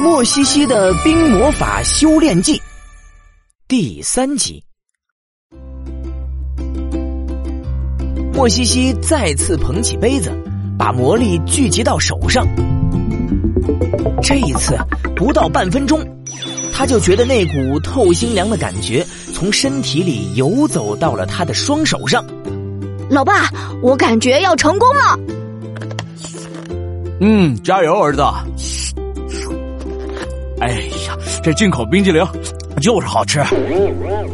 莫西西的冰魔法修炼记第三集。莫西西再次捧起杯子，把魔力聚集到手上。这一次不到半分钟，他就觉得那股透心凉的感觉从身体里游走到了他的双手上。老爸，我感觉要成功了。嗯，加油，儿子。哎呀，这进口冰激凌就是好吃。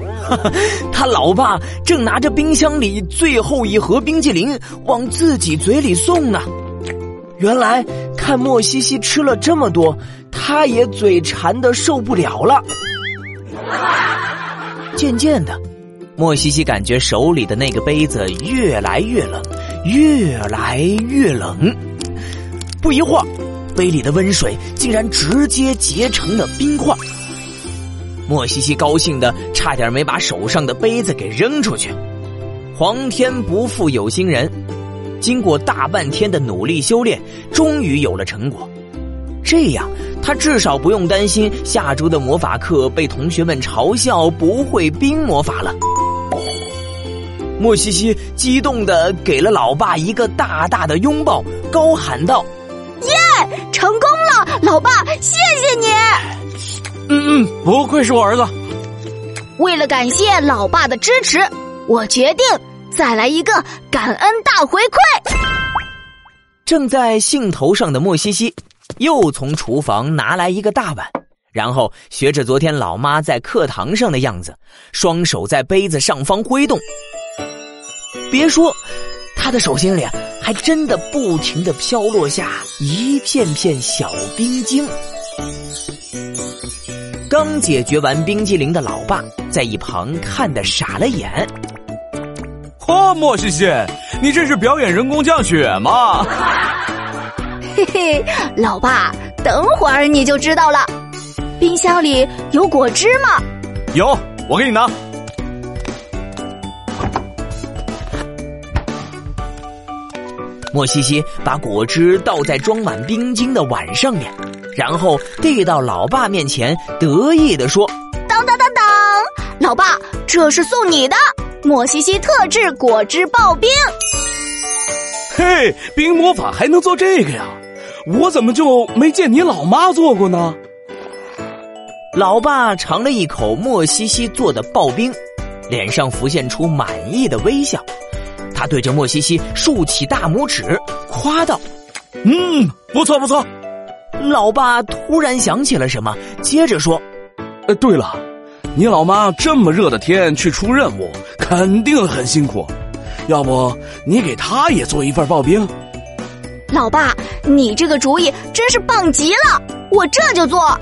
他老爸正拿着冰箱里最后一盒冰激凌往自己嘴里送呢。原来看莫西西吃了这么多，他也嘴馋的受不了了。渐渐的，莫西西感觉手里的那个杯子越来越冷，越来越冷。不一会儿，杯里的温水竟然直接结成了冰块。莫西西高兴的差点没把手上的杯子给扔出去。皇天不负有心人，经过大半天的努力修炼，终于有了成果。这样，他至少不用担心下周的魔法课被同学们嘲笑不会冰魔法了。莫西西激动的给了老爸一个大大的拥抱，高喊道：“，成功了！老爸，谢谢你！”嗯嗯，不愧是我儿子。为了感谢老爸的支持，我决定再来一个感恩大回馈。正在兴头上的莫西西，又从厨房拿来一个大碗，然后学着昨天老妈在课堂上的样子，双手在杯子上方挥动。别说，他的手心里还真的不停的飘落下一片片小冰晶。刚解决完冰激凌的老爸在一旁看得傻了眼。嚯，莫西西，你这是表演人工降雪吗？嘿嘿，老爸，等会儿你就知道了。冰箱里有果汁吗？有，我给你拿。莫西西把果汁倒在装满冰晶的碗上面。然后递到老爸面前，得意的说：“当当当当，老爸，这是送你的莫西西特制果汁刨冰。”嘿，冰魔法还能做这个呀？我怎么就没见你老妈做过呢？老爸尝了一口莫西西做的刨冰，脸上浮现出满意的微笑。他对着莫西西竖起大拇指，夸道：“嗯，不错不错。”老爸突然想起了什么，接着说：“呃，对了，你老妈这么热的天去出任务，肯定很辛苦。要不你给她也做一份刨冰？”老爸，你这个主意真是棒极了，我这就做。